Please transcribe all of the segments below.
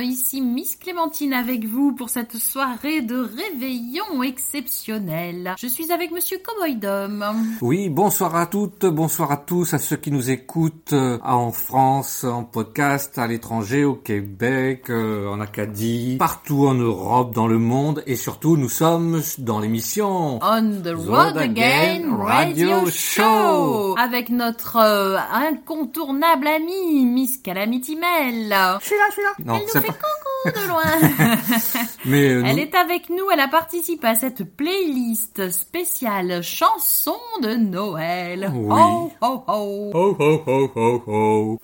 ici Miss Clémentine avec vous pour cette soirée de réveillon exceptionnelle. Je suis avec Monsieur Cowboydom. Oui, bonsoir à toutes, bonsoir à tous, à ceux qui nous écoutent euh, en France, en podcast, à l'étranger, au Québec, euh, en Acadie, partout en Europe, dans le monde, et surtout nous sommes dans l'émission On the Road Again Radio Show avec notre euh, incontournable amie Miss Calamity Mel. Je suis là, je suis là. Non, Elle nous fait pas- coucou de loin. Mais euh, Elle est avec nous, elle a participé à cette playlist spéciale chansons de Noël. Oui.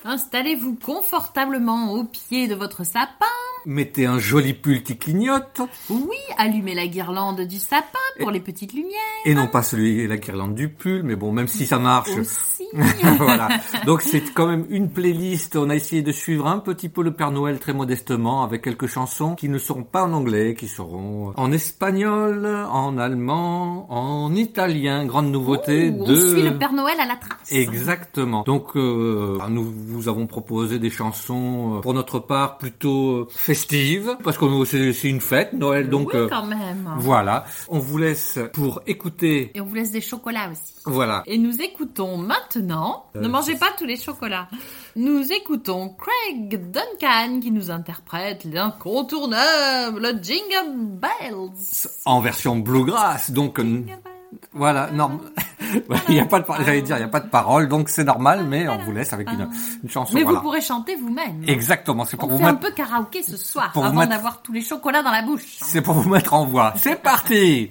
Installez-vous confortablement au pied de votre sapin. Mettez un joli pull qui clignote, Oui, allumez la guirlande du sapin pour les petites lumières et non pas celui la guirlande du pull, mais bon, même si ça marche. aussi. voilà. Donc c'est quand même une playlist. On a essayé de suivre un petit peu le Père Noël très modestement avec quelques chansons qui ne seront pas en anglais, qui seront en espagnol, en allemand, en italien. Grande nouveauté Ouh, de. On suit le Père Noël à la trace. Exactement. Donc euh, nous vous avons proposé des chansons euh, pour notre part plutôt euh, festives parce que c'est une fête Noël donc oui, euh, quand même. voilà. On vous laisse pour écouter. Et on vous laisse des chocolats aussi. Voilà. Et nous écoutons maintenant, Euh, ne mangez pas tous les chocolats, nous écoutons Craig Duncan qui nous interprète l'incontournable Jingle Bells. En version bluegrass. Donc Jingle bells. Voilà, non, il y a pas de, j'allais dire, il y a pas de parole, donc c'est normal, mais on vous laisse avec une, une chanson. Mais voilà. vous pourrez chanter vous-même. Exactement, c'est pour On vous fait un mettre, peu karaoké ce soir, pour avant mettre- d'avoir tous les chocolats dans la bouche. c'est pour vous mettre en voix. C'est parti.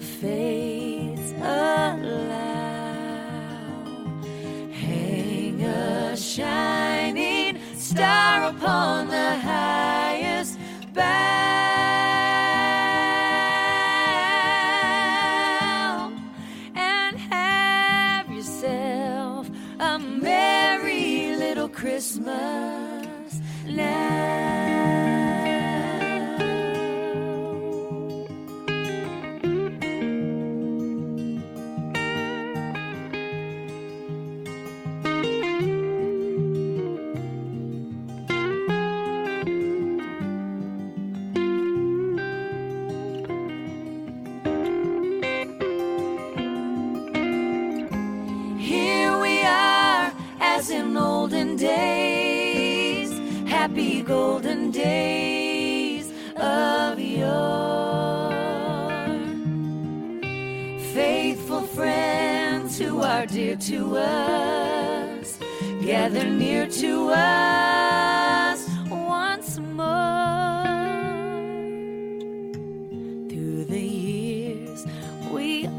If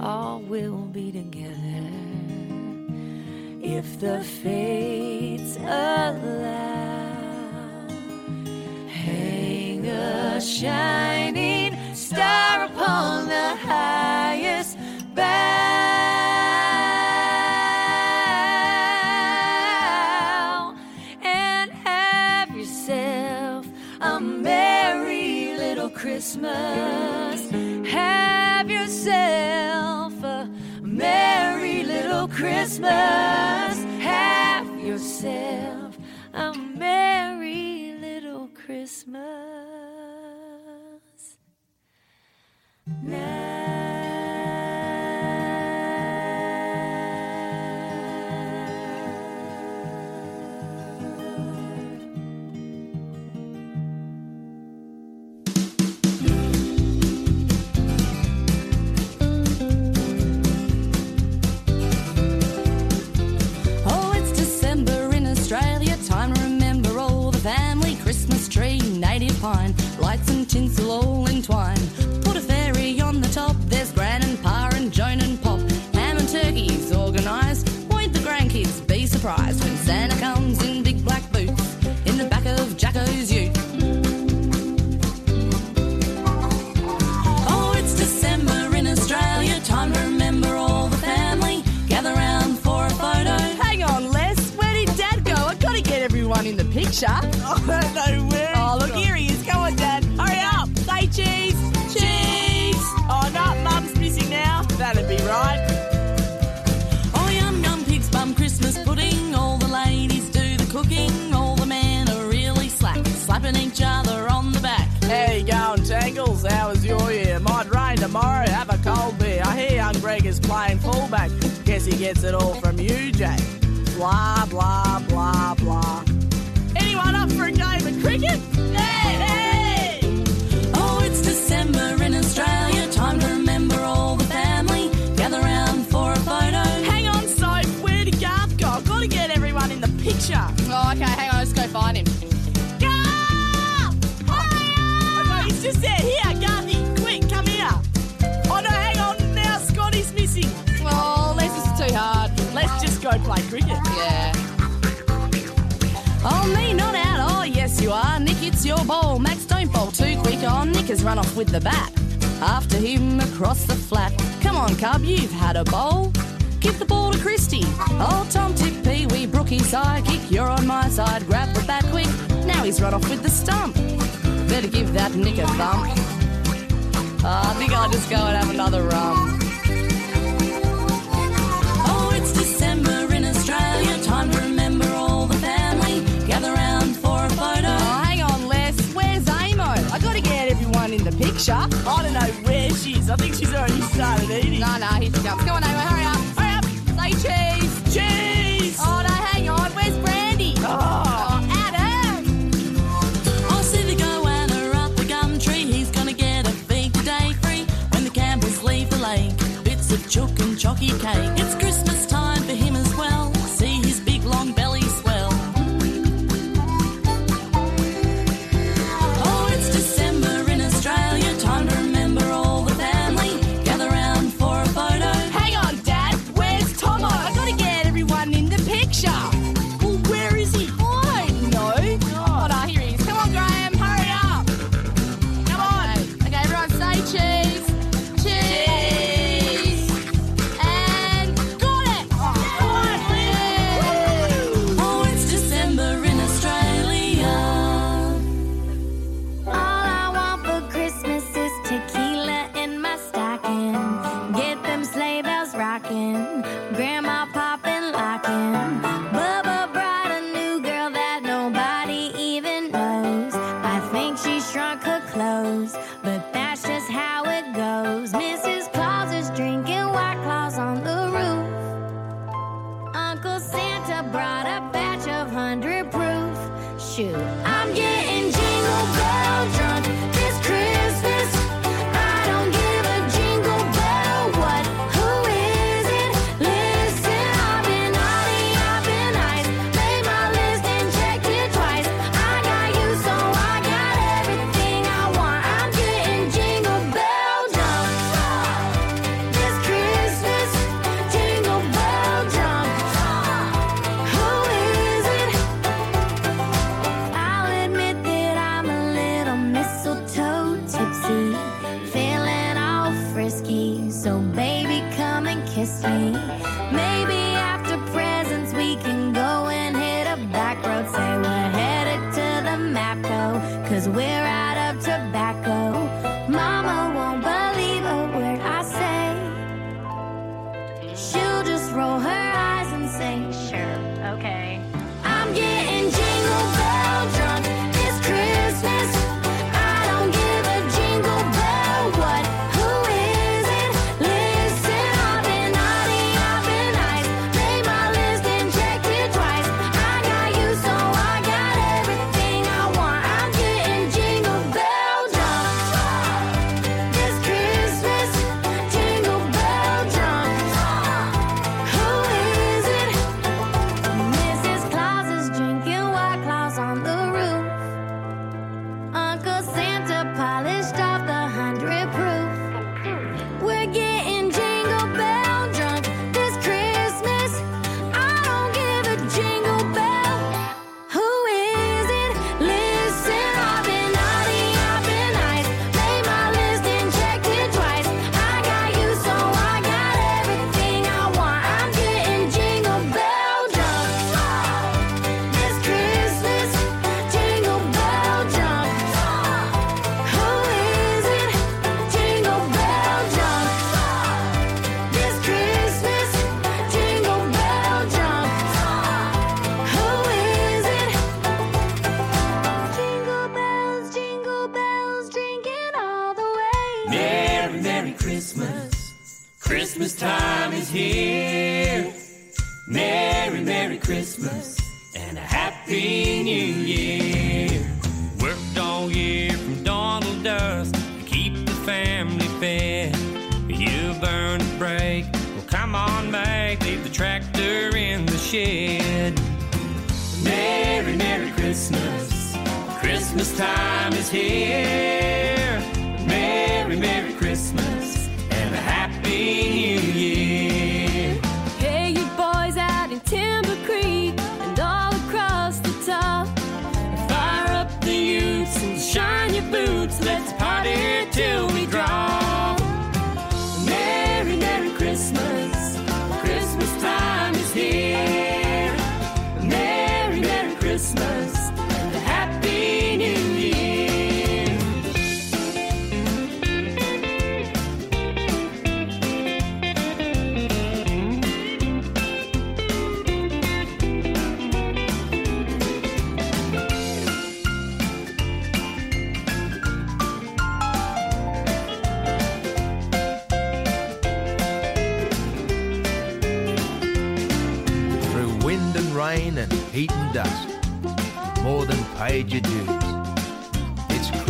all will be together if the fates allow. Hang a shining Christmas. Grandkids be surprised when Santa comes in big black boots in the back of Jacko's ute? Oh, it's December in Australia. Time to remember all the family. Gather round for a photo. Hang on, Les. Where did Dad go? I've gotta get everyone in the picture. tomorrow. Have a cold beer. I hear young Greg is playing fullback. Guess he gets it all from you, Jay. Blah, blah, blah, blah. Anyone up for a game of cricket? Hey, hey! Oh, it's December in Australia. Time to remember all the family. Gather round for a photo. Hang on, Soap. Where did Garth go? I've got to get everyone in the picture. Oh, okay, hang on, let's go find him. play cricket. Yeah. Oh, me, not out. Oh, yes, you are. Nick, it's your ball. Max, don't bowl too quick. Oh, Nick has run off with the bat. After him, across the flat. Come on, Cub, you've had a bowl. Give the ball to Christie. Oh, Tom, Tip, Pee Wee, Brookie, sidekick. You're on my side. Grab the bat quick. Now he's run off with the stump. Better give that Nick a thump. Oh, I think I'll just go and have another rum. picture. I don't know where she is. I think she's already started eating. No, no, here she comes. Come on, Ava, hurry up. Hurry up. Say cheese. Cheese! Oh, no, hang on. Where's Brandy? Ah. Oh. Chook and chalky cake. It's Christmas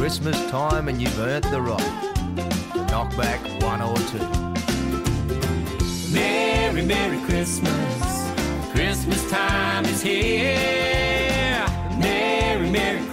Christmas time and you've earned the right to knock back one or two. Merry, Merry Christmas. Christmas time is here. Merry, Merry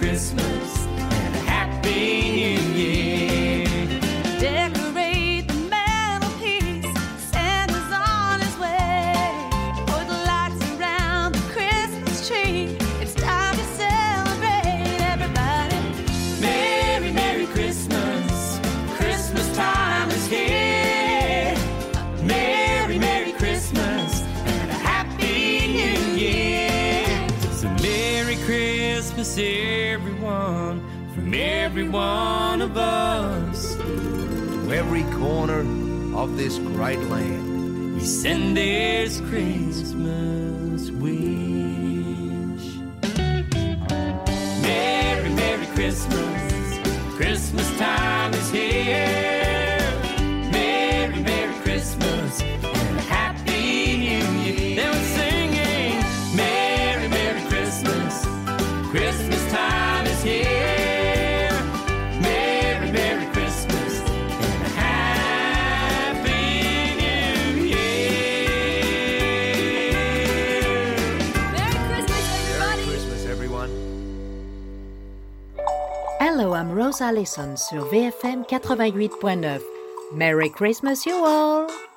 one of us to every corner of this great land. We send this Christmas wish. Merry, Merry Christmas. Christmas time is here. Allison sur VFM 88.9. Merry Christmas, you all!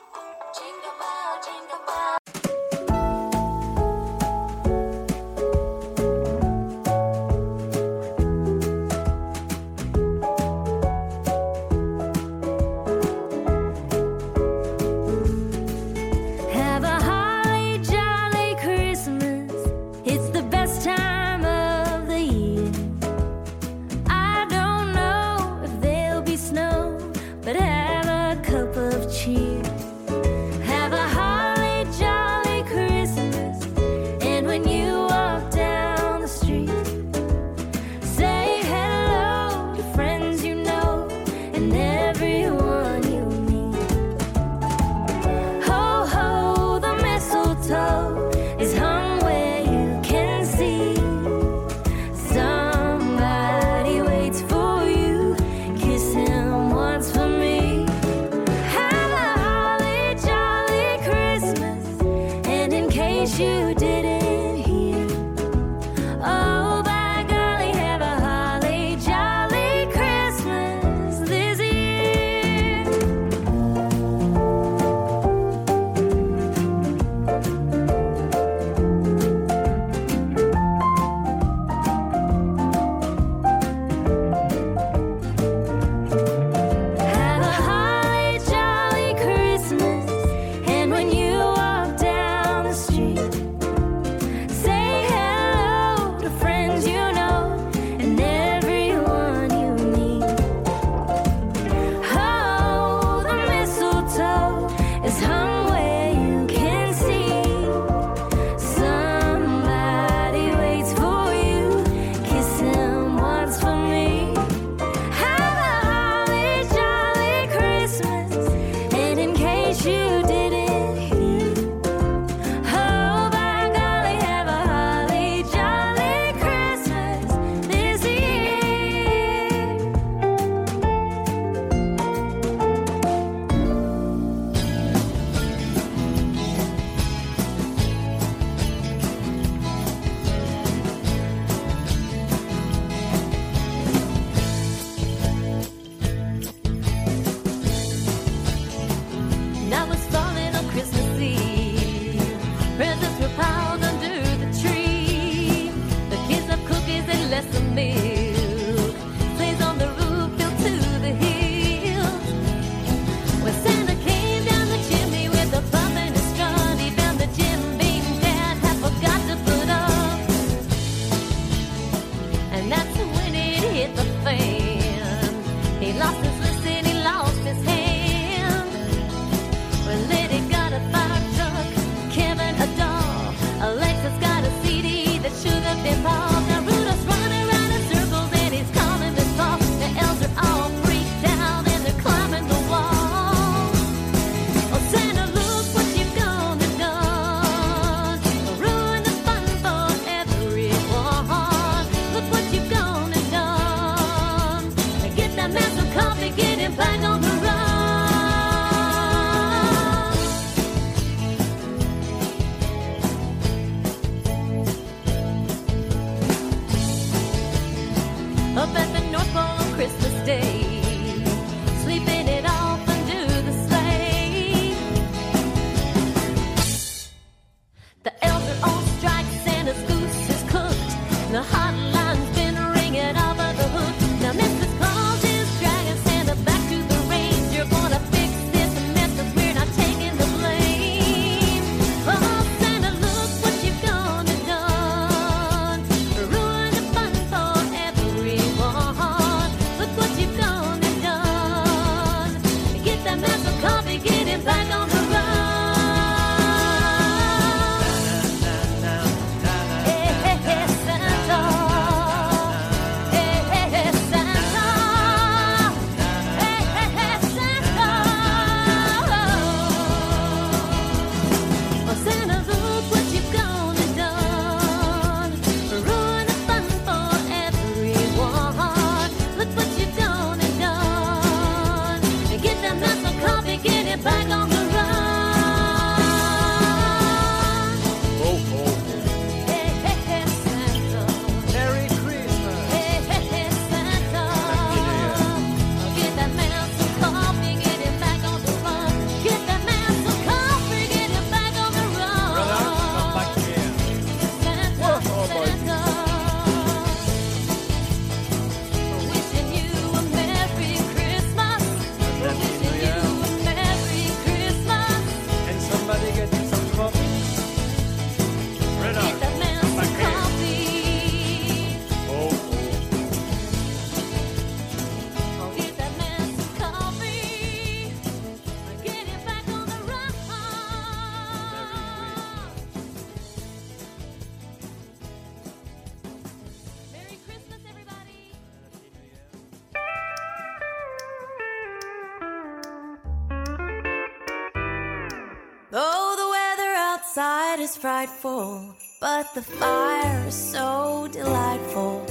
But the fire is so delightful.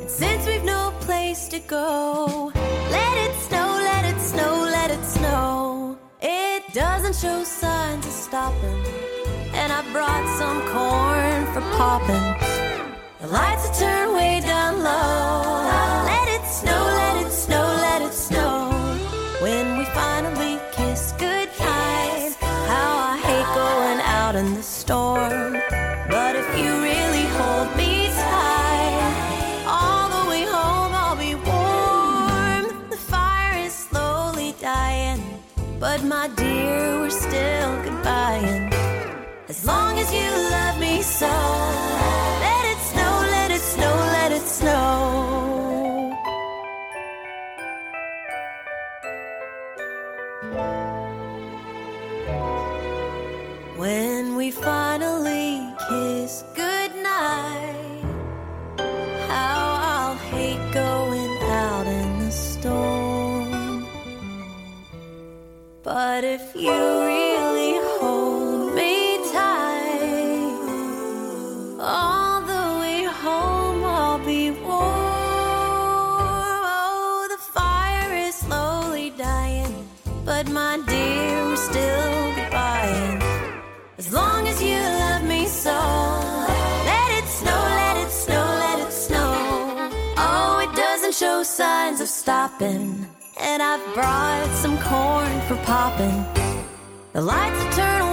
And since we've no place to go, let it snow, let it snow, let it snow. It doesn't show signs of stopping, and I brought some corn for popping. The lights are turned way down low. But if you really hold me tight, all the way home I'll be warm. Oh, the fire is slowly dying, but my dear, we're still goodbying. As long as you love me so, let it snow, let it snow, let it snow. Oh, it doesn't show signs of stopping. I've brought some corn for popping. The lights are turned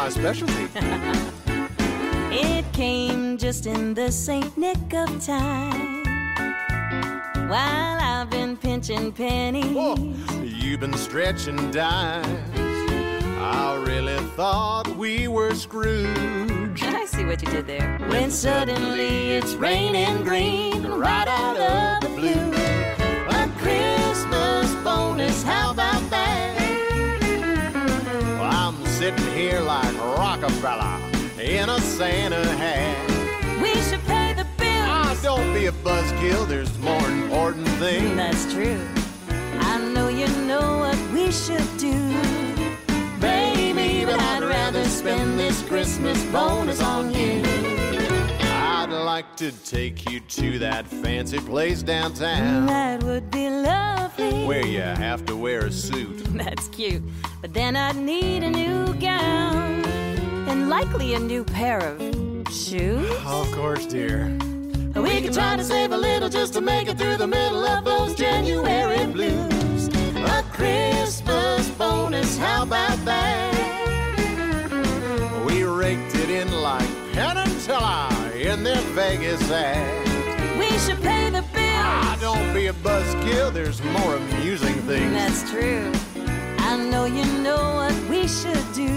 my specialty. It came just in the Saint nick of time. While I've been pinching pennies. Whoa, you've been stretching dimes. I really thought we were screwed. I see what you did there. When suddenly it's raining green right out of the blue. A Christmas bonus, how about that? Sitting here like Rockefeller in a Santa hat. We should pay the bill. Ah, don't be a buzzkill, there's more important things. That's true. I know you know what we should do. Baby, but I'd rather spend this Christmas bonus on you. I'd like to take you to that fancy place downtown That would be lovely. where you have to wear a suit. That's cute. But then I'd need a new gown and likely a new pair of shoes. Oh, of course, dear. We could try to save a little just to make it through the middle of those January blues. A Christmas bonus, how about that? We raked it in like Teller in their Vegas ad. We should pay the bill. Ah, don't be a buzzkill, there's more amusing things. That's true. I know you know what we should do.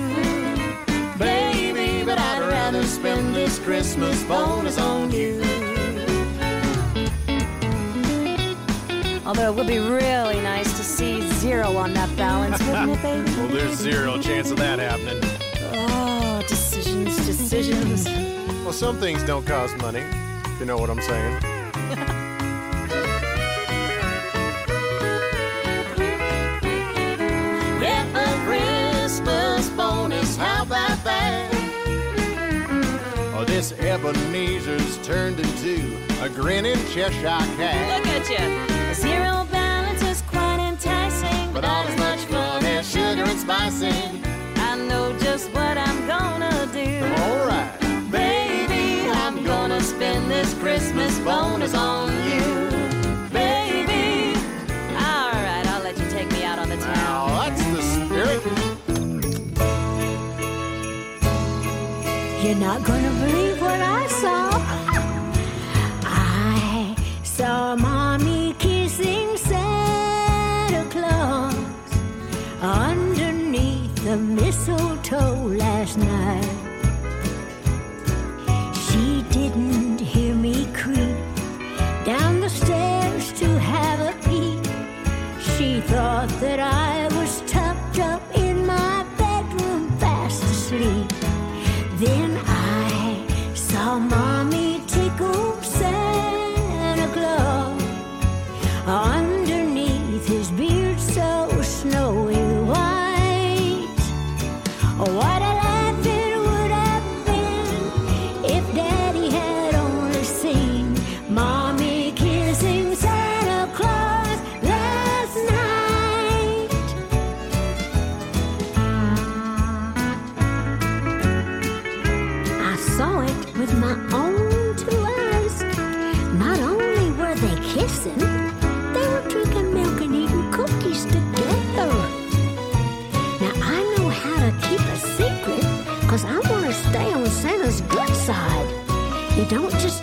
Baby, but I'd rather spend this Christmas bonus on you. Although it would be really nice to see zero on that balance, wouldn't it, baby? Well, there's zero chance of that happening. Oh, decisions, decisions. Well, some things don't cost money, if you know what I'm saying. Get the Christmas bonus. How about that? Oh, this Ebenezer's turned into a grinning Cheshire cat. Look at you. Zero balance is quite enticing. But all as much fun as sugar and spicy. I know just what I'm gonna this Christmas bonus on you, baby. All right, I'll let you take me out on the town. Now that's the spirit. You're not gonna believe what I saw. I saw mommy kissing Santa Claus underneath the mistletoe last night. thought that I don't just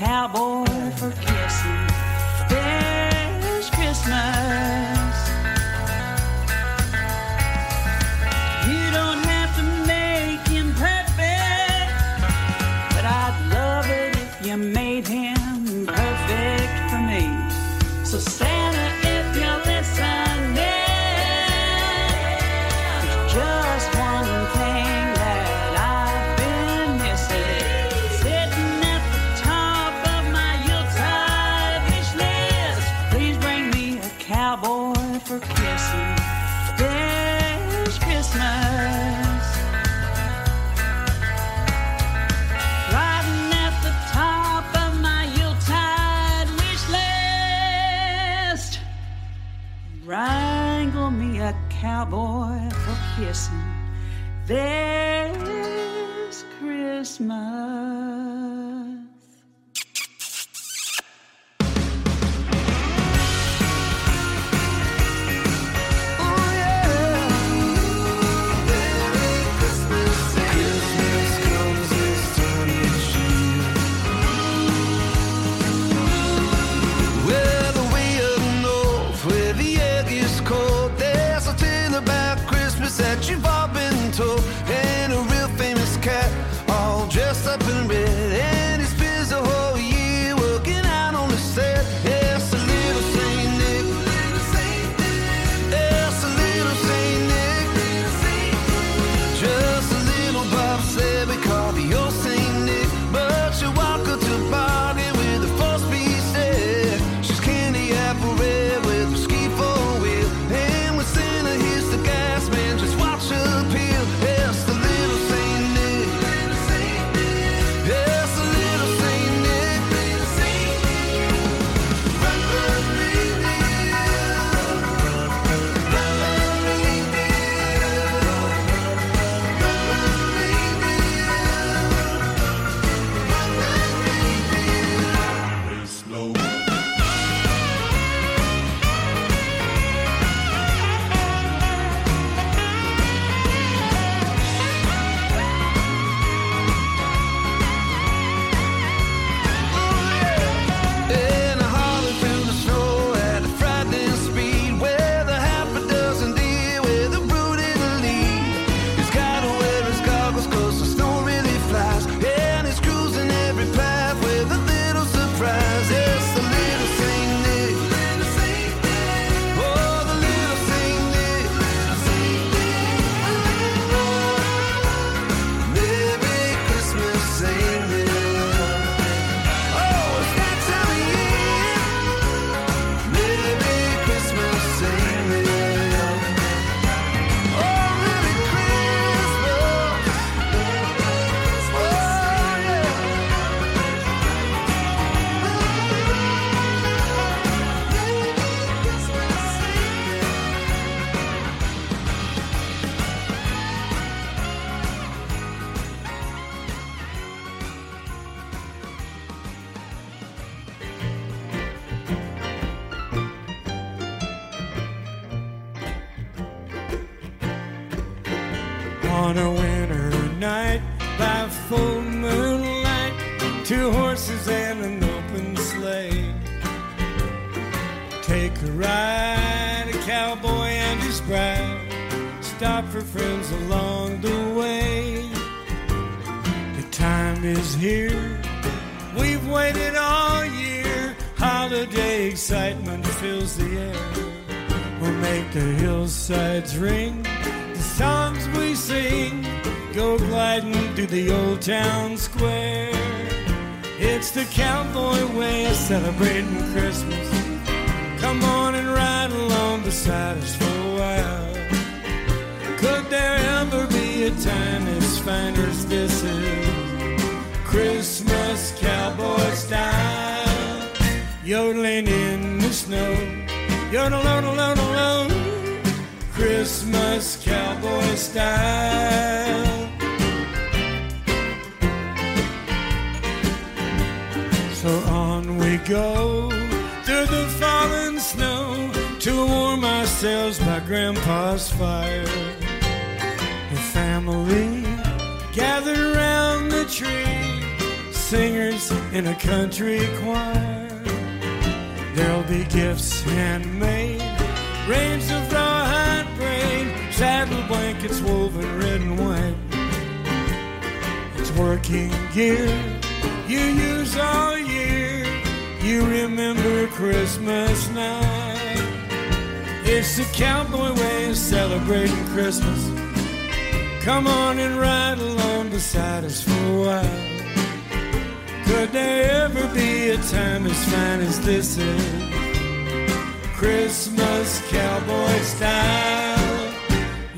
cowboy for kissing. There's Christmas.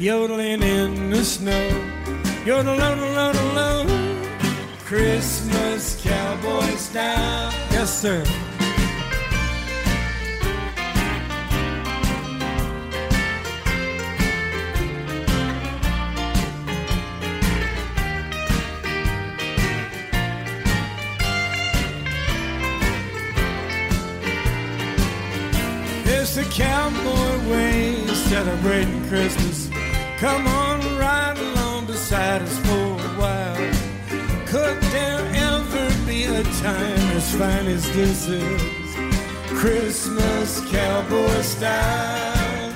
yodeling in the snow. Yodel, yodel, yodel. Christmas cowboy style. Yes, sir. It's the cowboy way celebrating Christmas Come on, ride along beside us for a while. Could there ever be a time as fine as this is? Christmas cowboy style,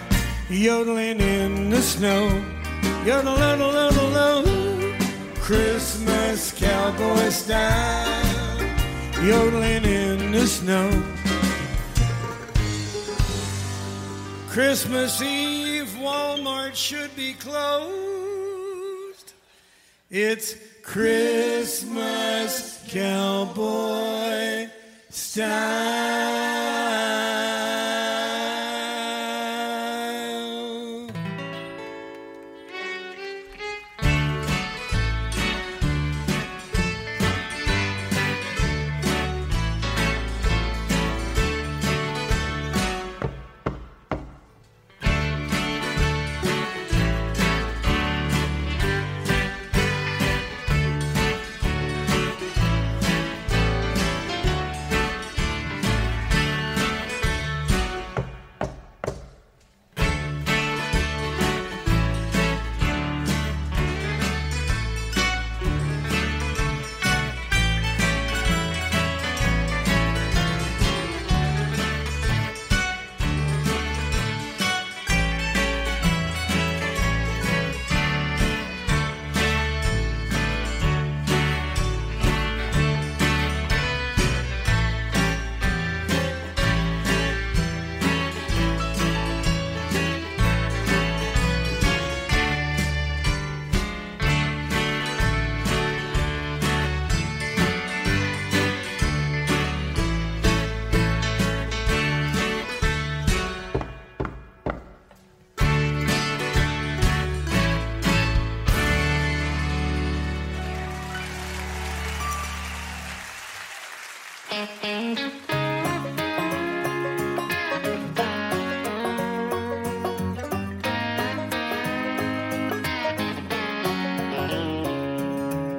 yodeling in the snow. Yodel, yodel, yodel. Christmas cowboy style, yodeling in the snow. Christmas Eve, Walmart should be closed. It's Christmas cowboy style.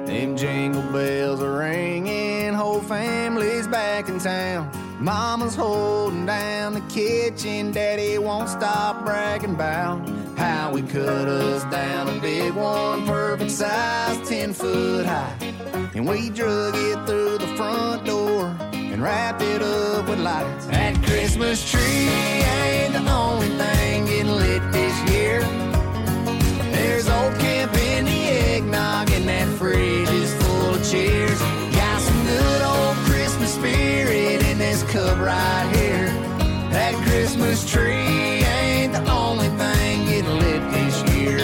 Them jingle bells are ringing, whole family's back in town. Mama's holding down the kitchen, Daddy won't stop bragging about how we cut us down a big one, perfect size, 10 foot high. And we drug it through the front door and wrapped it up with lights. That Christmas tree ain't the only thing getting lit this year. Cheers. Got some good old Christmas spirit in this cup right here. That Christmas tree ain't the only thing getting lit this year.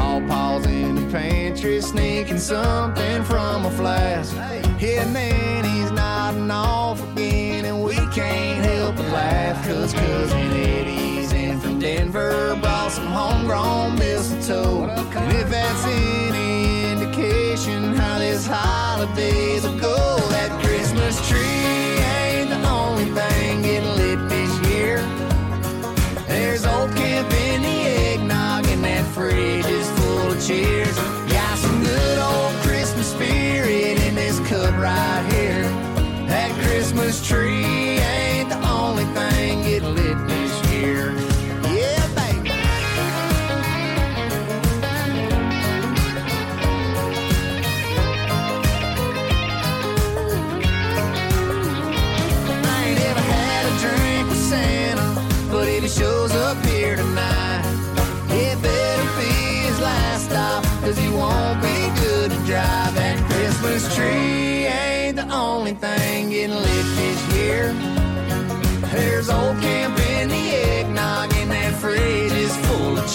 All Paul's in the pantry, sneaking something from a flask. And then he's nodding off again, and we can't help but laugh, cause Cousin Eddie's in from Denver, brought some homegrown mistletoe. And if that's any indication holidays will go, that Christmas tree ain't the only thing getting lit this year. There's old camp in the eggnog, and that fridge is full of cheers. Got some good old Christmas spirit in this cup right here. That Christmas tree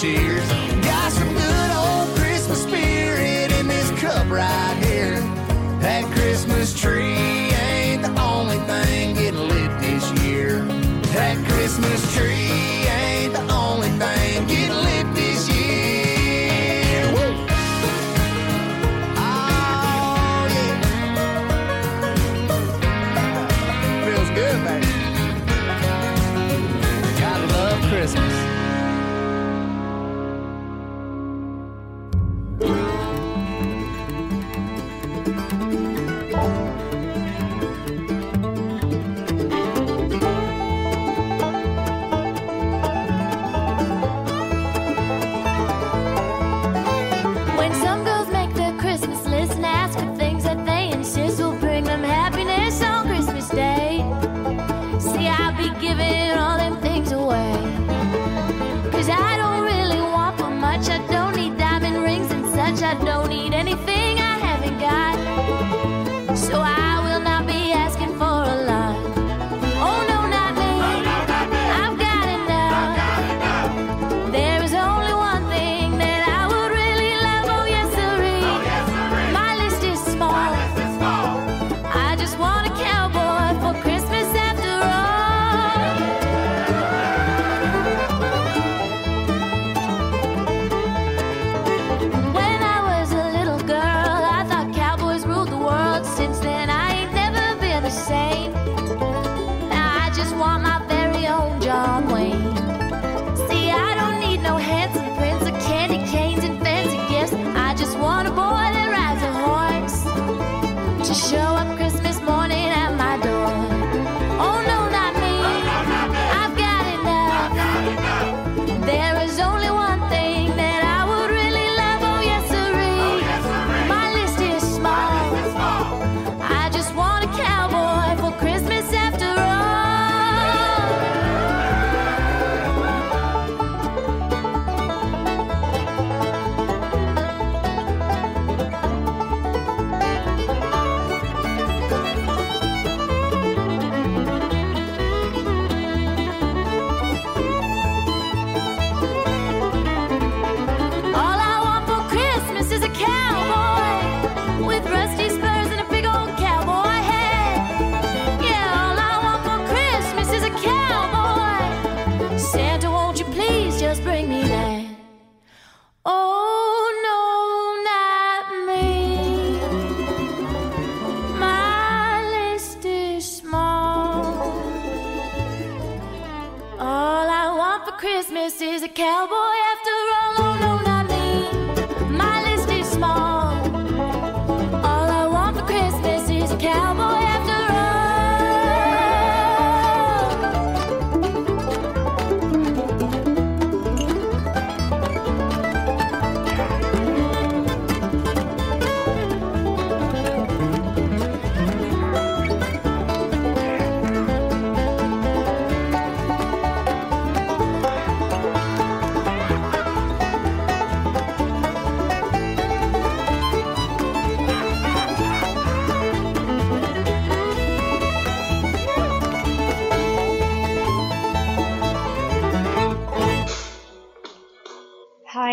cheers. Got some good old Christmas spirit in this cup right here. That Christmas tree ain't the only thing getting lit this year. That Christmas tree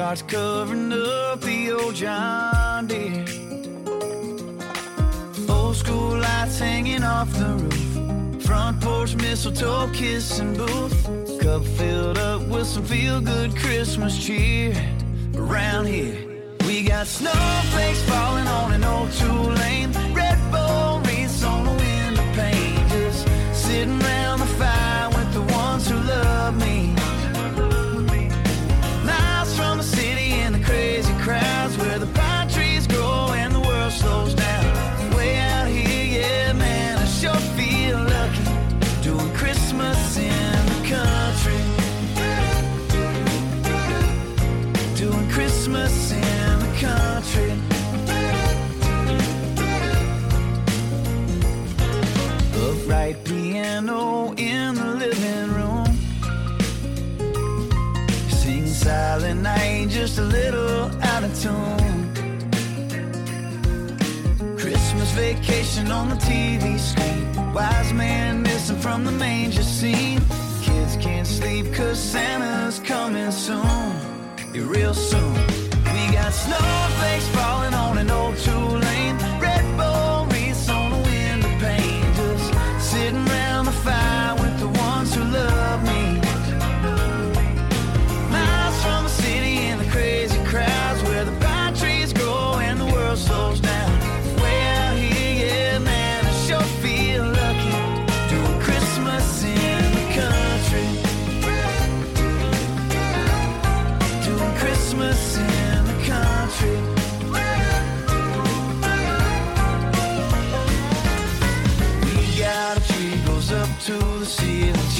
Starts covering up the old John Deere. Old school lights hanging off the roof. Front porch mistletoe kissing booth. Cup filled up with some feel good Christmas cheer. Around here, we got snowflakes falling on an old two lane. Red vacation on the TV screen. Wise man missing from the manger scene. Kids can't sleep cause Santa's coming soon. Yeah, real soon. We got snowflakes falling on an old two lane.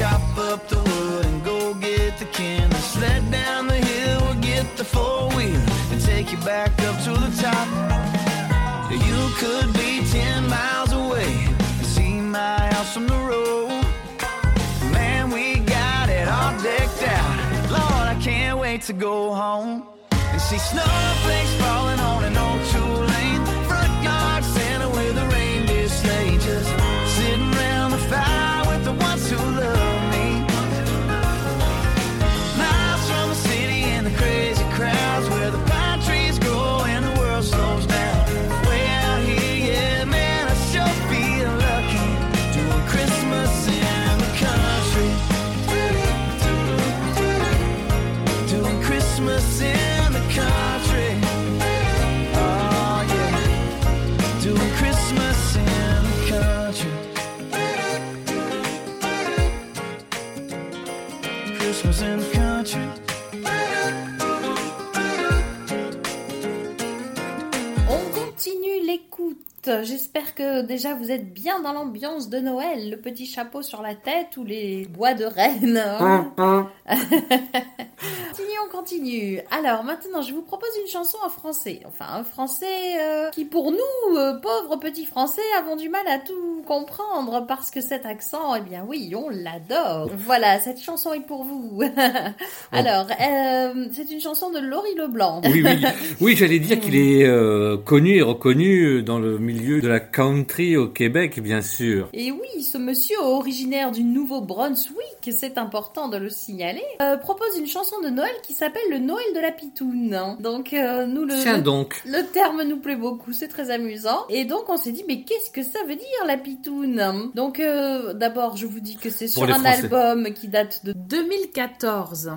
Chop up the wood and go get the kindling. Sled down the hill, we'll get the four wheel and take you back up to the top. You could be ten miles away and see my house from the road. Man, we got it all decked out. Lord, I can't wait to go home and see snowflakes falling on an old two lane J'espère que déjà vous êtes bien dans l'ambiance de Noël, le petit chapeau sur la tête ou les bois de Rennes. hein. continue, on continue. Alors maintenant, je vous propose une chanson en français. Enfin, un français euh, qui pour nous, euh, pauvres petits français, avons du mal à tout comprendre parce que cet accent, eh bien oui, on l'adore. Voilà, cette chanson est pour vous. Alors, euh, c'est une chanson de Laurie Leblanc. Oui, oui, oui j'allais dire qu'il est connu et reconnu dans le milieu de la country au Québec, bien sûr. Et oui, ce monsieur originaire du Nouveau-Brunswick, c'est important de le signaler, euh, propose une chanson de Noël qui s'appelle le Noël de la Pitoune. Donc euh, nous le Tiens donc. le terme nous plaît beaucoup, c'est très amusant. Et donc on s'est dit mais qu'est-ce que ça veut dire la pitoune? Donc euh, d'abord je vous dis que c'est sur un Français. album qui date de 2014.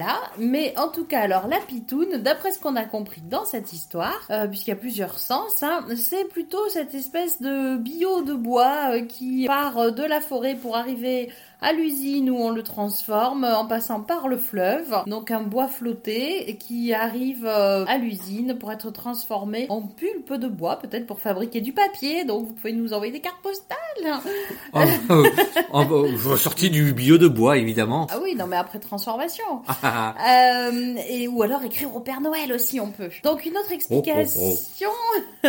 Là, mais en tout cas alors la pitoune, d'après ce qu'on a compris dans cette histoire, puisqu'il y a plusieurs sens, hein, c'est plutôt cette espèce de bio de bois euh, qui part de la forêt pour arriver à l'usine où on le transforme euh, en passant par le fleuve. Donc un bois flotté qui arrive euh, à l'usine pour être transformé en pulpe de bois, peut-être pour fabriquer du papier. Donc vous pouvez nous envoyer des cartes postales. Oh, euh, oh, bah, sorti du bio de bois, évidemment. Ah oui, non mais après transformation. Ah, ah, Euh, et ou alors écrire au Père Noël aussi on peut. Donc une autre Oh, explication,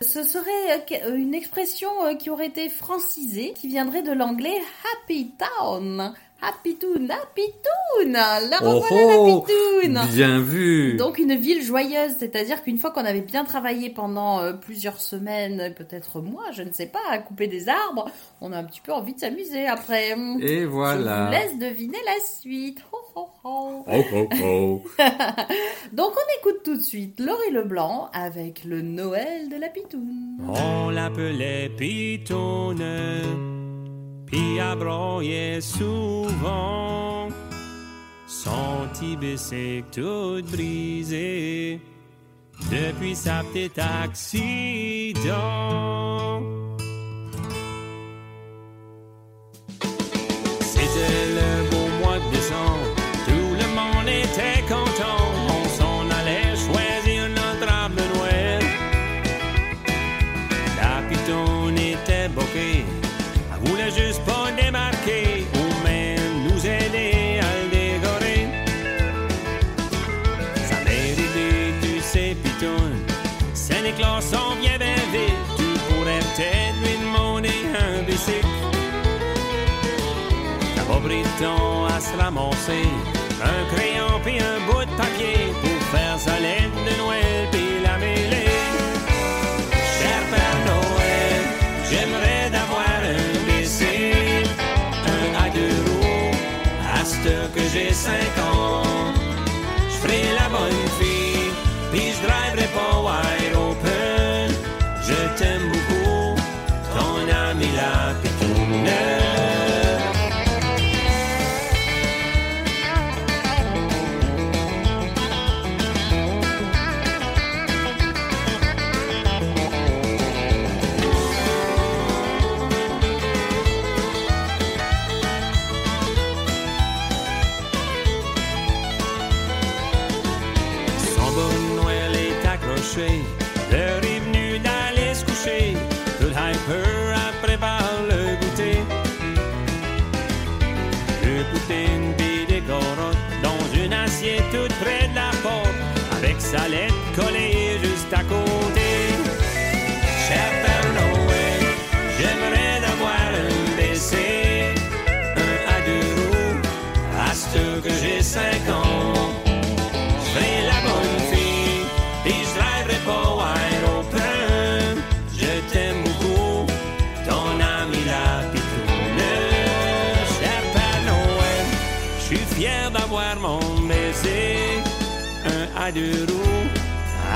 ce serait euh, que- une expression euh, qui aurait été francisée, qui viendrait de l'anglais Happy Town. Happy Town, Happy Town, la oh, revoilà oh, la Pitoune. bien vu. Donc une ville joyeuse, c'est-à-dire qu'une fois qu'on avait bien travaillé pendant euh, plusieurs semaines, peut-être mois, je ne sais pas, à couper des arbres, on a un petit peu envie de s'amuser après. Et voilà. Je vous laisse deviner la suite. Ho, ho, ho. Oh, oh, oh. Donc on écoute tout de suite Laurie Leblanc avec le Noël de la Pitoune. On l'appelait Pitoune, puis elle broyait souvent. Son bicycle tout brisé, depuis sa petite accident. Un crayon puis un bout de papier deux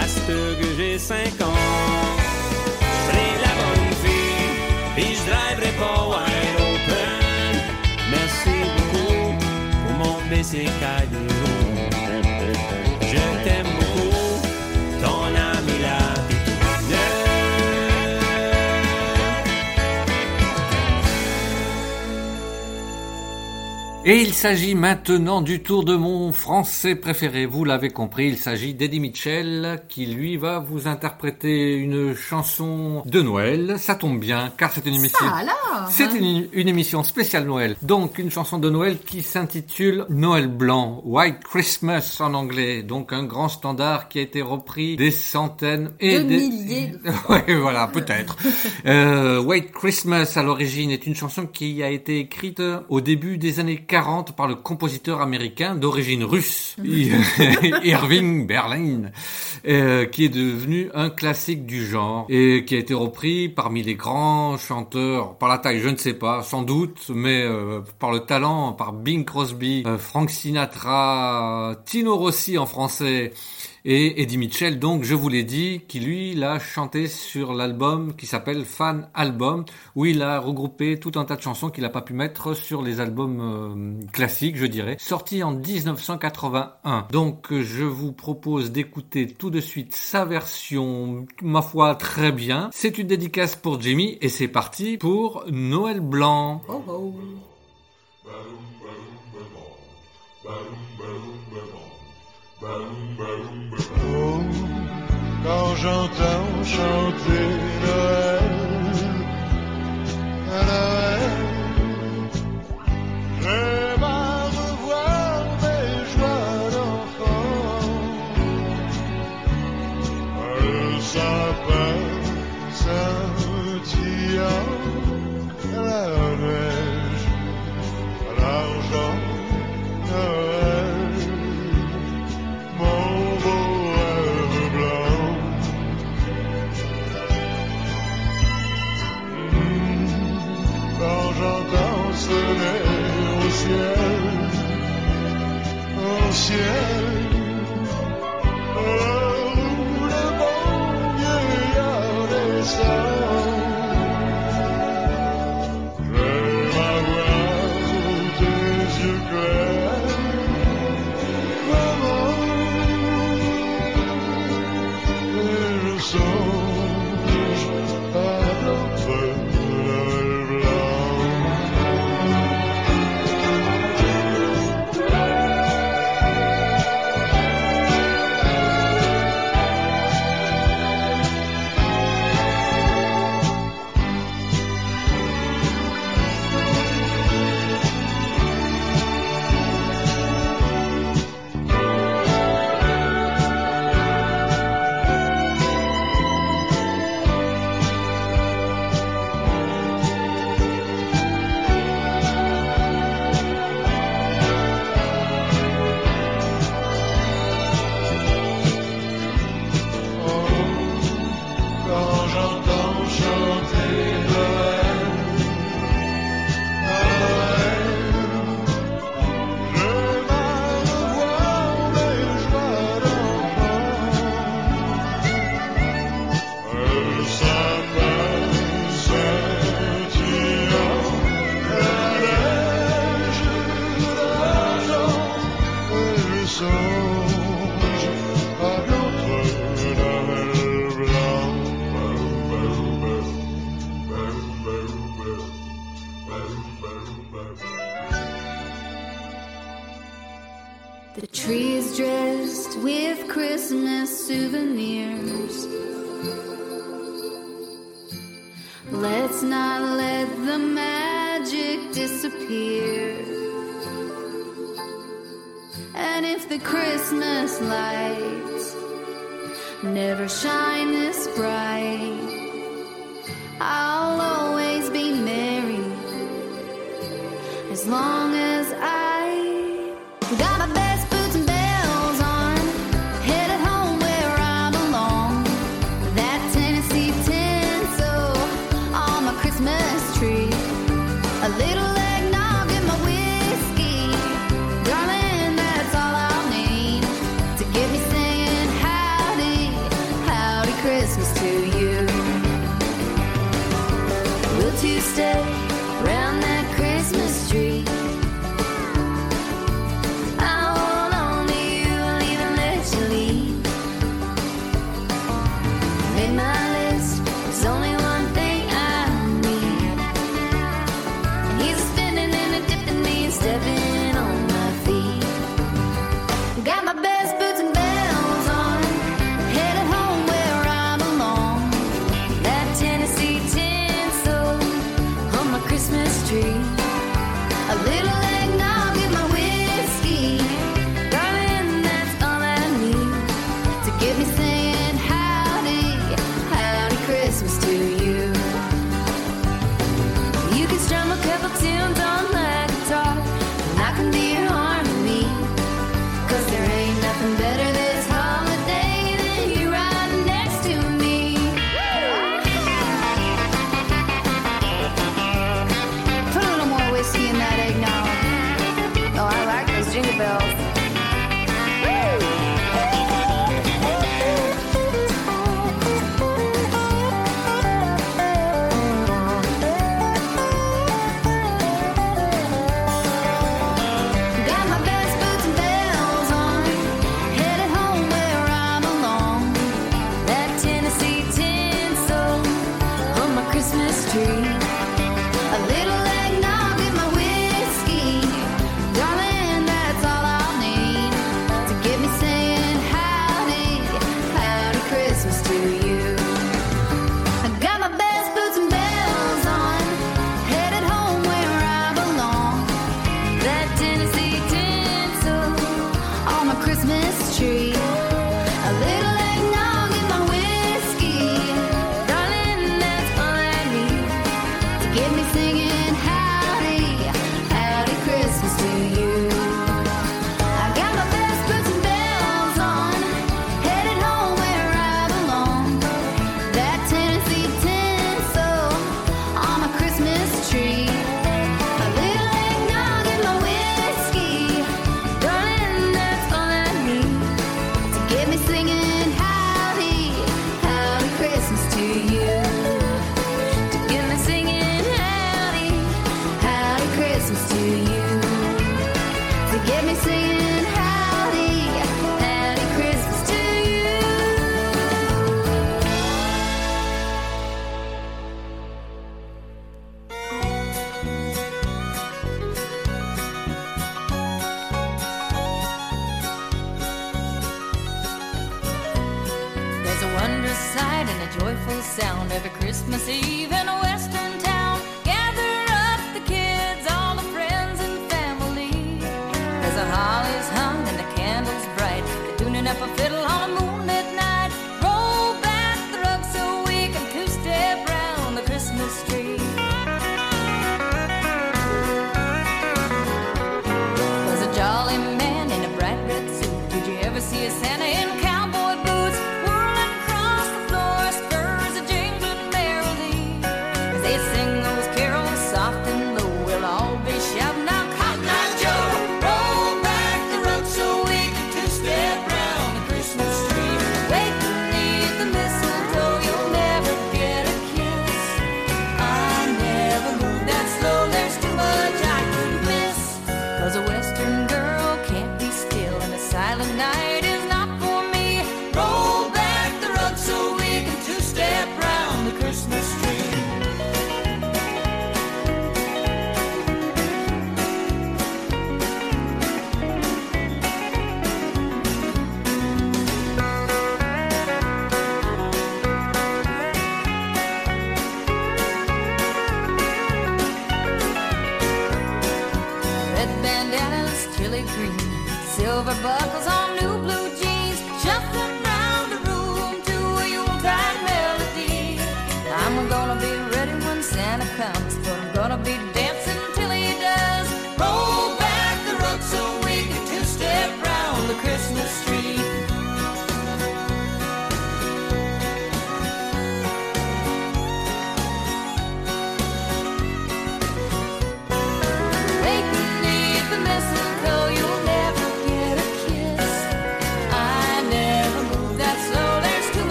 à ce que j'ai cinq ans. Je ferai la bonne fille, et je driverai pas wide open. Merci beaucoup pour mon à deux roues. Et il s'agit maintenant du tour de mon français préféré. Vous l'avez compris, il s'agit d'Eddie Mitchell qui lui va vous interpréter une chanson de Noël. Ça tombe bien car c'est une émission. Ça alors C'est une, une émission spéciale Noël. Donc une chanson de Noël qui s'intitule Noël blanc, White Christmas en anglais. Donc un grand standard qui a été repris des centaines et De des milliers de ouais, voilà, peut-être. euh, White Christmas à l'origine est une chanson qui a été écrite au début des années 40 par le compositeur américain d'origine russe, Irving Berlin, euh, qui est devenu un classique du genre et qui a été repris parmi les grands chanteurs, par la taille, je ne sais pas, sans doute, mais euh, par le talent, par Bing Crosby, euh, Frank Sinatra, Tino Rossi en français, et Eddie Mitchell, donc, je vous l'ai dit, qui lui l'a chanté sur l'album qui s'appelle Fan Album, où il a regroupé tout un tas de chansons qu'il n'a pas pu mettre sur les albums euh, classiques, je dirais, sorti en 1981. Donc, je vous propose d'écouter tout de suite sa version, ma foi, très bien. C'est une dédicace pour Jimmy, et c'est parti pour Noël Blanc. Oh oh. Quand j'entends chanter Noël, à Noël, j'aime à revoir mes joies d'enfant. Le sapin scintillant, la neige, l'argent, Noël. Au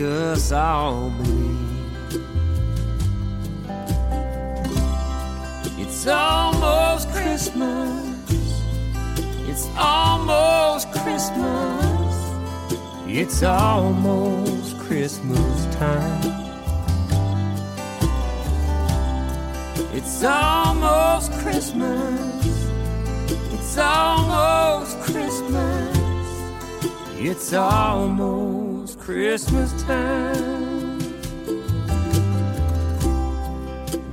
us all believe. It's almost Christmas. It's almost Christmas. It's almost Christmas time. It's almost Christmas. It's almost Christmas. It's almost comes Christmas time,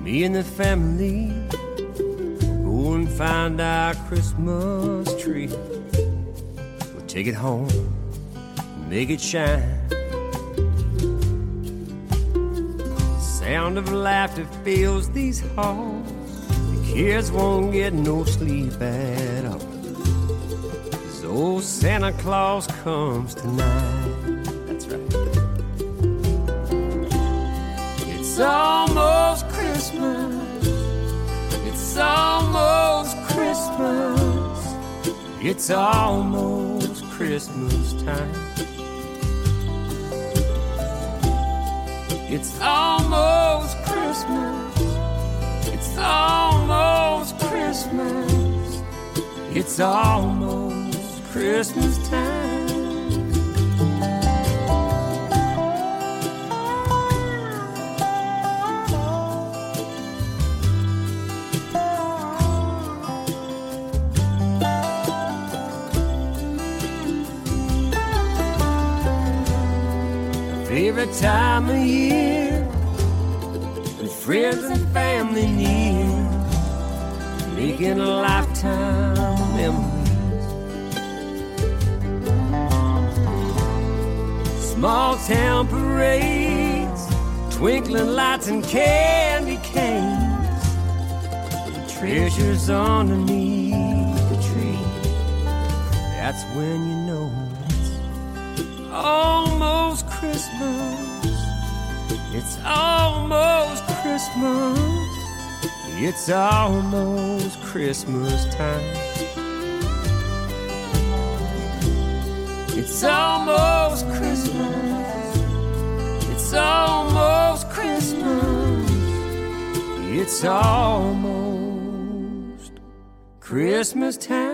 me and the family go and find our Christmas tree. We'll take it home, make it shine. Sound of laughter fills these halls. The kids won't get no sleep at all. So Santa Claus comes tonight. It's almost Christmas. It's almost Christmas. It's almost Christmas time. It's almost Christmas. It's almost Christmas. It's almost Christmas time. Favorite time of year. With friends and family near, making a lifetime memories. Small town parades, twinkling lights and candy canes, and treasures underneath the tree. That's when you know it's almost Christmas. It's almost Christmas. It's almost Christmas time. It's almost Christmas. It's almost Christmas. It's almost Christmas time.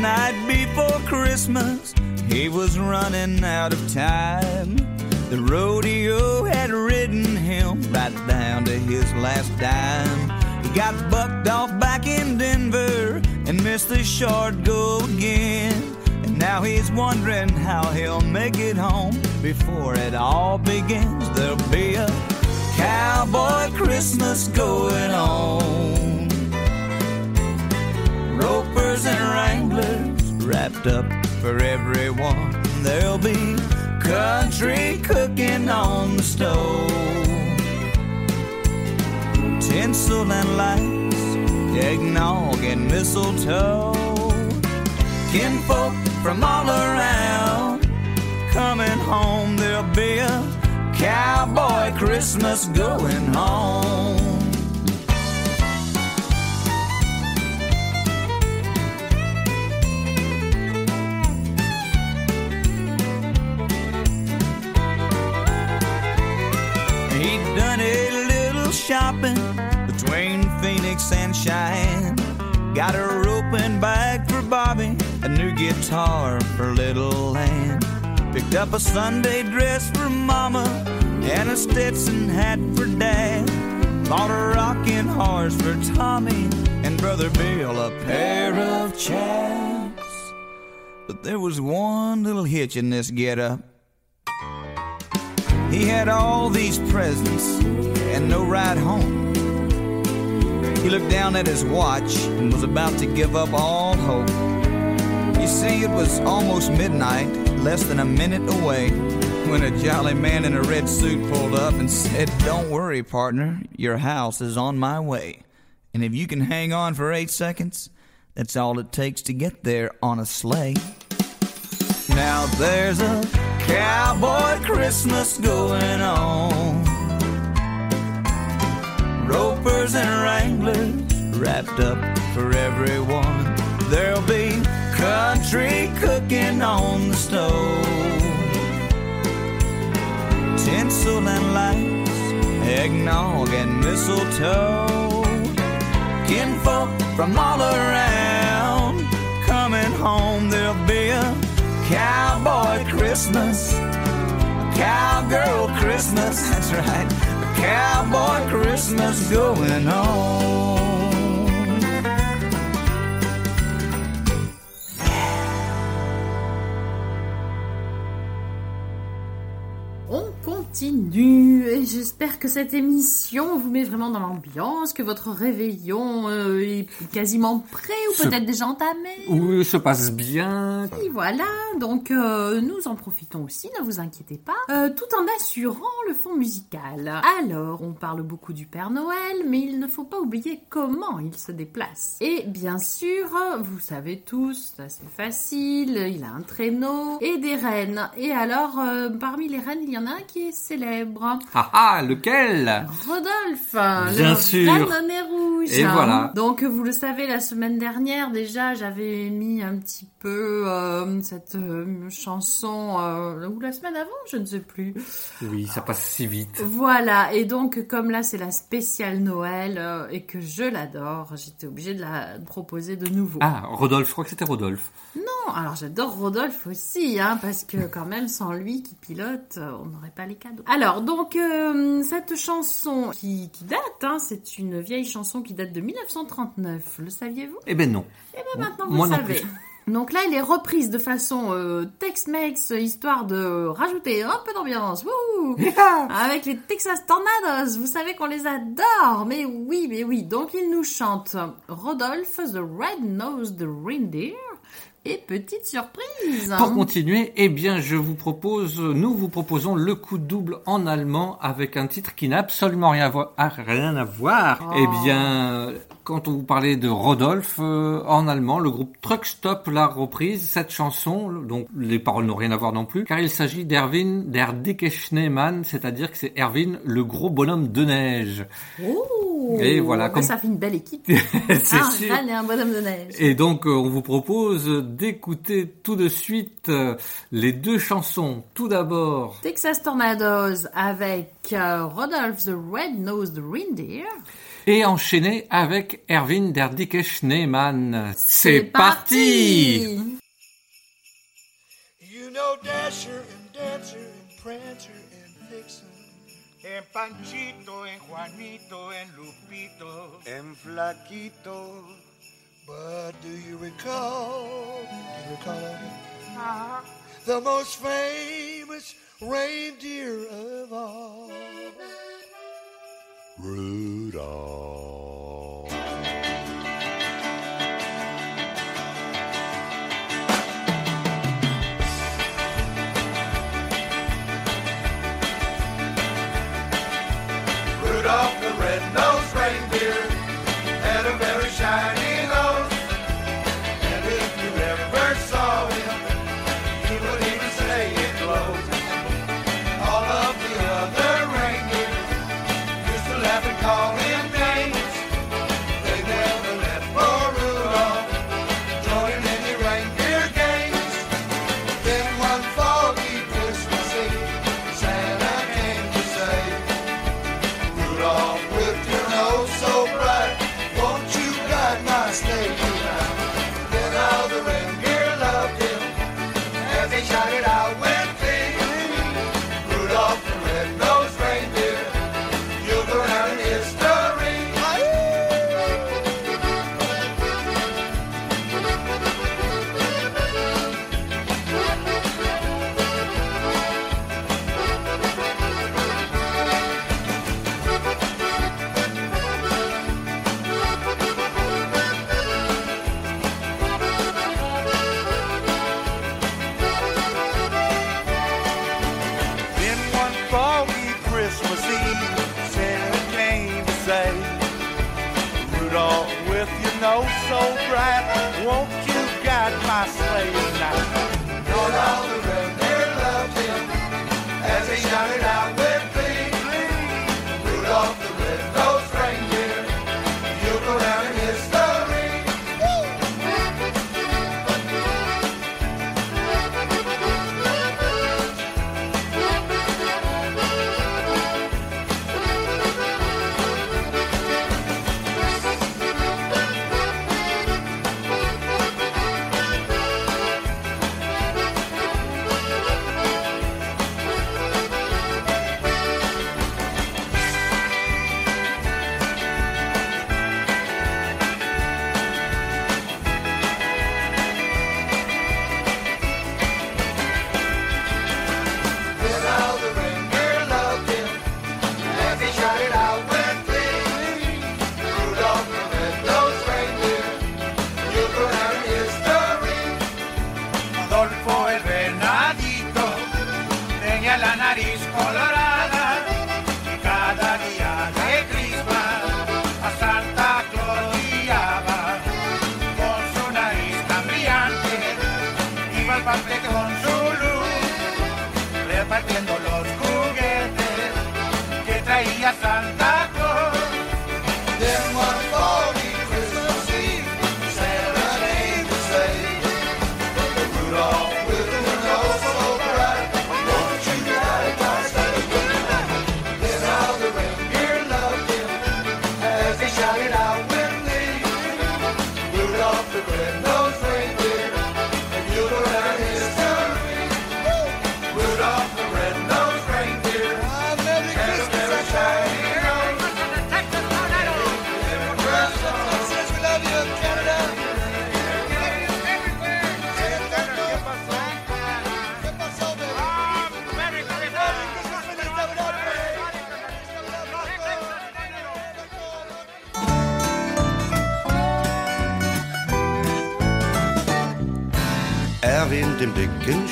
Night before Christmas. He was running out of time. The rodeo had ridden him right down to his last dime. He got bucked off back in Denver and missed the short go again. And now he's wondering how he'll make it home before it all begins. There'll be a cowboy Christmas going on. And wranglers wrapped up for everyone. There'll be country cooking on the stove. Tinsel and lights, eggnog and mistletoe. Kinfolk from all around coming home. There'll be a cowboy Christmas going home. And Cheyenne. Got a roping bag for Bobby, a new guitar for little Ann. Picked up a Sunday dress for Mama and a Stetson hat for Dad. Bought a rocking horse for Tommy and Brother Bill a pair of chaps. But there was one little hitch in this getup. He had all these presents and no ride home. He looked down at his watch and was about to give up all hope. You see, it was almost midnight, less than a minute away, when a jolly man in a red suit pulled up and said, Don't worry, partner, your house is on my way. And if you can hang on for eight seconds, that's all it takes to get there on a sleigh. Now there's a cowboy Christmas going on. Ropers and wranglers wrapped up for everyone. There'll be country cooking on the stove. Tinsel and lights, eggnog and mistletoe. Kinfolk from all around coming home. There'll be a cowboy Christmas, a cowgirl Christmas. That's right, cowboy Christmas going on. Continue et j'espère que cette émission vous met vraiment dans l'ambiance, que votre réveillon euh, est quasiment prêt ou peut-être déjà entamé. Où se passe bien. Et voilà, donc euh, nous en profitons aussi, ne vous inquiétez pas, euh, tout en assurant le fond musical. Alors, on parle beaucoup du Père Noël, mais il ne faut pas oublier comment il se déplace. Et bien sûr, vous savez tous, c'est facile, il a un traîneau et des rennes. Et alors, parmi les rennes, il y en a un qui est célèbre. Ah ah, lequel? Rodolphe, Bien le sûr. nez rouge. Et voilà. Donc vous le savez, la semaine dernière déjà, j'avais mis un petit peu euh, cette euh, chanson euh, ou la semaine avant, je ne sais plus. Oui, ça passe si vite. Voilà. Et donc comme là c'est la spéciale Noël euh, et que je l'adore, j'étais obligée de la proposer de nouveau. Ah, Rodolphe, je crois que c'était Rodolphe. Non, alors j'adore Rodolphe aussi, hein, parce que quand même sans lui qui pilote, on n'aurait pas les cadeaux. Alors donc euh, cette chanson qui, qui date, hein, c'est une vieille chanson qui date de 1939. Le saviez-vous? Eh ben non. Eh ben maintenant vous Moi le non savez. Donc là, elle est reprise de façon euh, Tex-Mex, histoire de rajouter un peu d'ambiance. Wouhou Avec les Texas Tornadoes, vous savez qu'on les adore. Mais oui, mais oui. Donc il nous chante Rodolphe, the Red-Nosed Reindeer. Et petite surprise Pour continuer, eh bien, je vous propose, nous vous proposons le coup double en allemand avec un titre qui n'a absolument rien à voir. rien à voir. Oh. Eh bien, quand on vous parlait de Rodolphe, euh, en allemand, le groupe Truck Stop l'a reprise, cette chanson, donc les paroles n'ont rien à voir non plus, car il s'agit d'Erwin der dicke Schneemann, c'est-à-dire que c'est Erwin, le gros bonhomme de neige. Oh Et voilà, Ben, comme- Ça fait une belle équipe. C'est Ah, sûr. Et un bonhomme de neige. Et donc, euh, on vous propose d'écouter tout de suite euh, les deux chansons. Tout d'abord, Texas Tornadoes avec Rodolphe, the Red-Nosed Reindeer. Et enchaîner avec Erwin der dicke Schneemann. C'est parti parti You know Dasher and Dancer and Prancer and Vixen and Panchito and Juanito and Lupito and Flaquito. But do you recall? Do you recall uh the most famous reindeer of all? Rudolph. Rodolfo el venadito tenía la nariz colorada.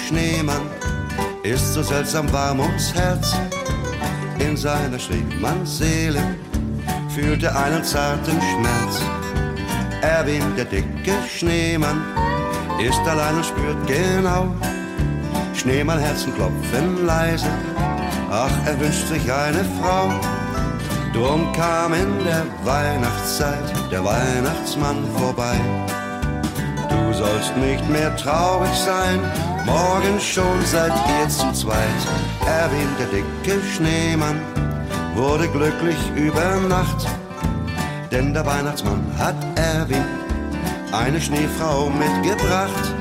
Schneemann, ist so seltsam warm ums Herz. In seiner Schneemannsseele fühlt er einen zarten Schmerz. Erwin, der dicke Schneemann, ist allein und spürt genau. Schneemannherzen klopfen leise, ach, er wünscht sich eine Frau. Drum kam in der Weihnachtszeit der Weihnachtsmann vorbei. Du sollst nicht mehr traurig sein, morgen schon seid ihr zu zweit. Erwin, der dicke Schneemann, wurde glücklich über Nacht. Denn der Weihnachtsmann hat Erwin eine Schneefrau mitgebracht.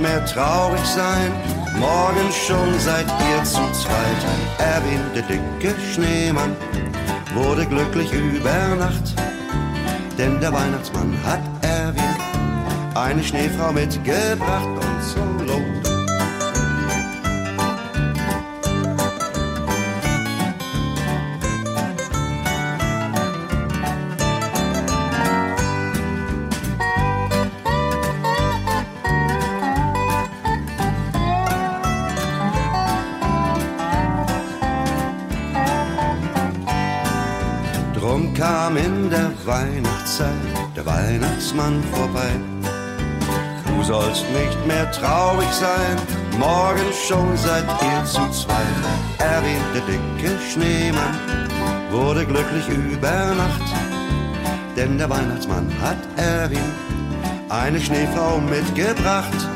Mehr traurig sein, morgen schon seid ihr zu zweit. Erwin, der dicke Schneemann, wurde glücklich über Nacht. Denn der Weihnachtsmann hat Erwin eine Schneefrau mitgebracht Weihnachtsmann vorbei. Du sollst nicht mehr traurig sein, morgen schon seid ihr zu zweit. Erwin, der dicke Schneemann, wurde glücklich über Nacht. Denn der Weihnachtsmann hat Erwin eine Schneefrau mitgebracht.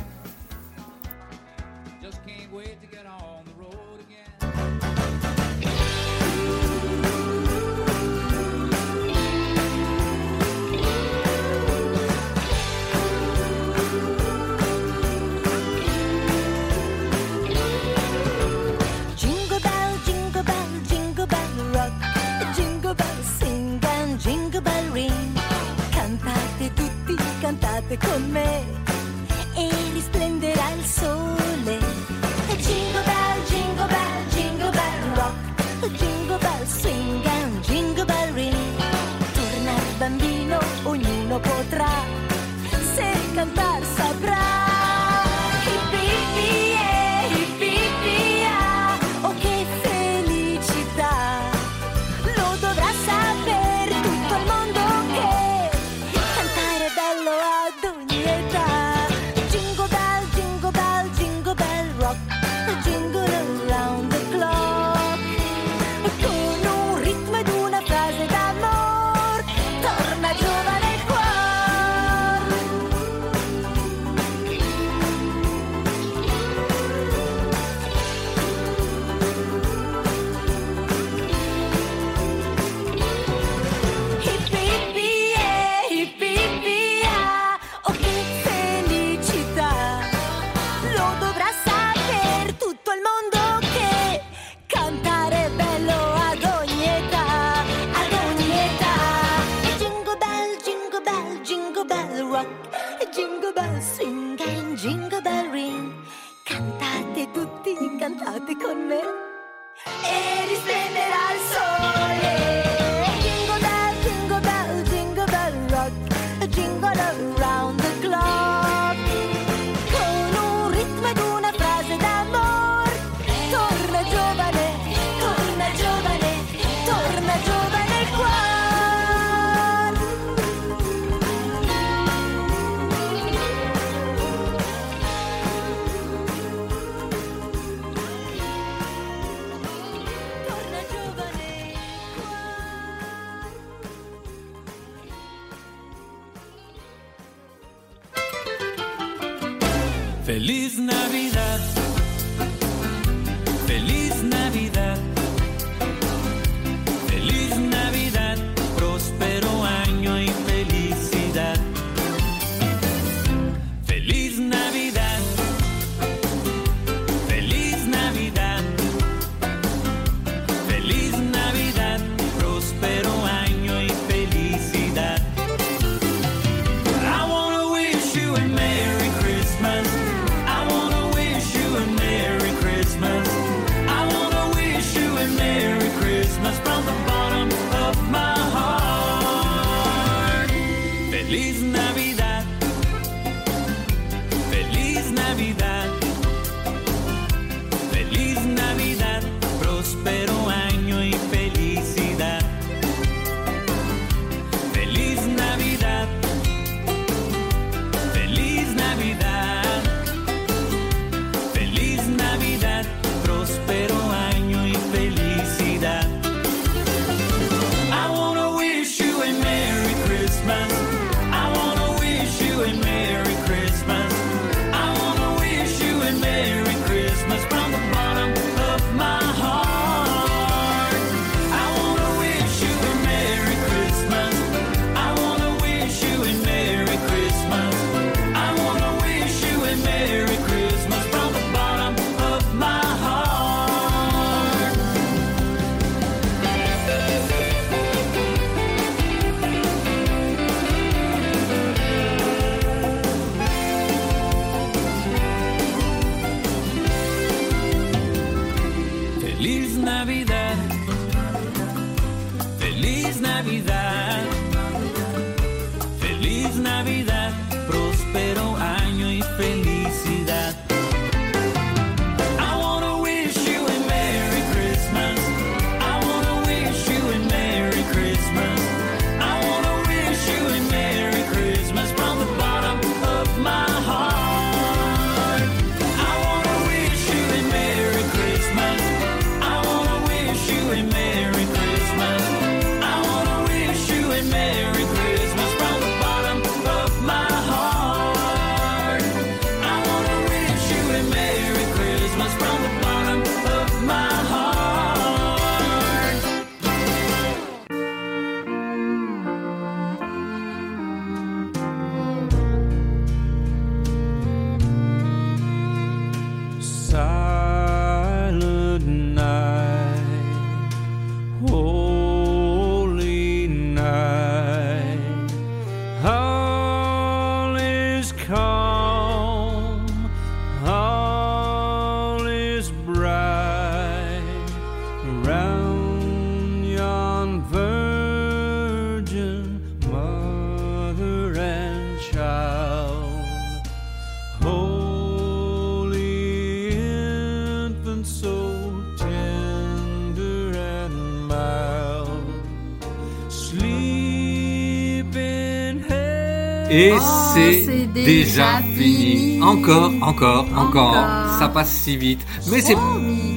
Encore, encore, encore. Ça passe si vite. Mais c'est.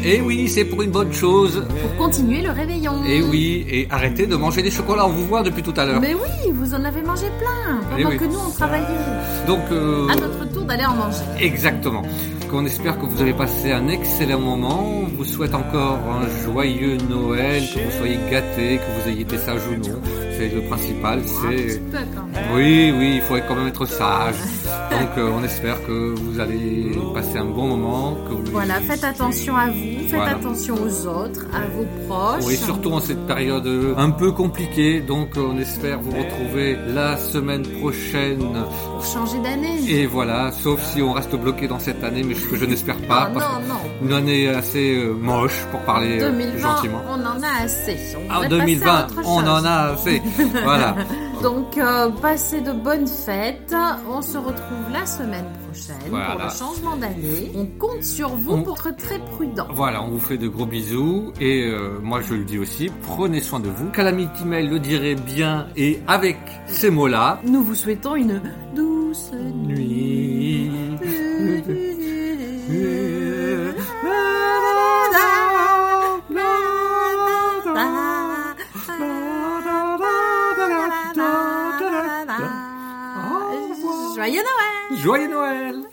Eh oui, c'est pour une bonne chose. Pour continuer le réveillon. Eh oui, et arrêtez de manger des chocolats. On vous voit depuis tout à l'heure. Mais oui, vous en avez mangé plein eh pendant que nous on travaillait. Donc. Euh, à notre tour d'aller en manger. Exactement. On espère que vous avez passé un excellent moment. On vous souhaite encore un joyeux Noël, que vous soyez gâtés, que vous ayez été sages ou non. C'est le principal. C'est. Oui, oui, il faudrait quand même être sage. Donc euh, on espère que vous allez passer un bon moment, que vous... Voilà, faites attention à vous, faites Voilà. attention aux autres, à vos proches. Oui, surtout en cette période euh, un peu compliquée, donc euh, on espère vous retrouver la semaine prochaine. Pour changer d'année. Et voilà, sauf si on reste bloqué dans cette année, mais ce que je n'espère pas, Ah, parce non, que non. une année assez euh, moche pour parler euh, 2020, gentiment. on en a assez. On Ah, devrait passer 2020, à autre on en a assez. Voilà. Donc, euh, passez de bonnes fêtes. On se retrouve la semaine prochaine pour le changement d'année. On compte sur vous On- pour être très prudent. Voilà, on vous fait de gros bisous et euh, moi je le dis aussi, prenez soin de vous. Calamity Mail le dirait bien et avec ces mots-là. Nous vous souhaitons une douce nuit. Joyeux Noël!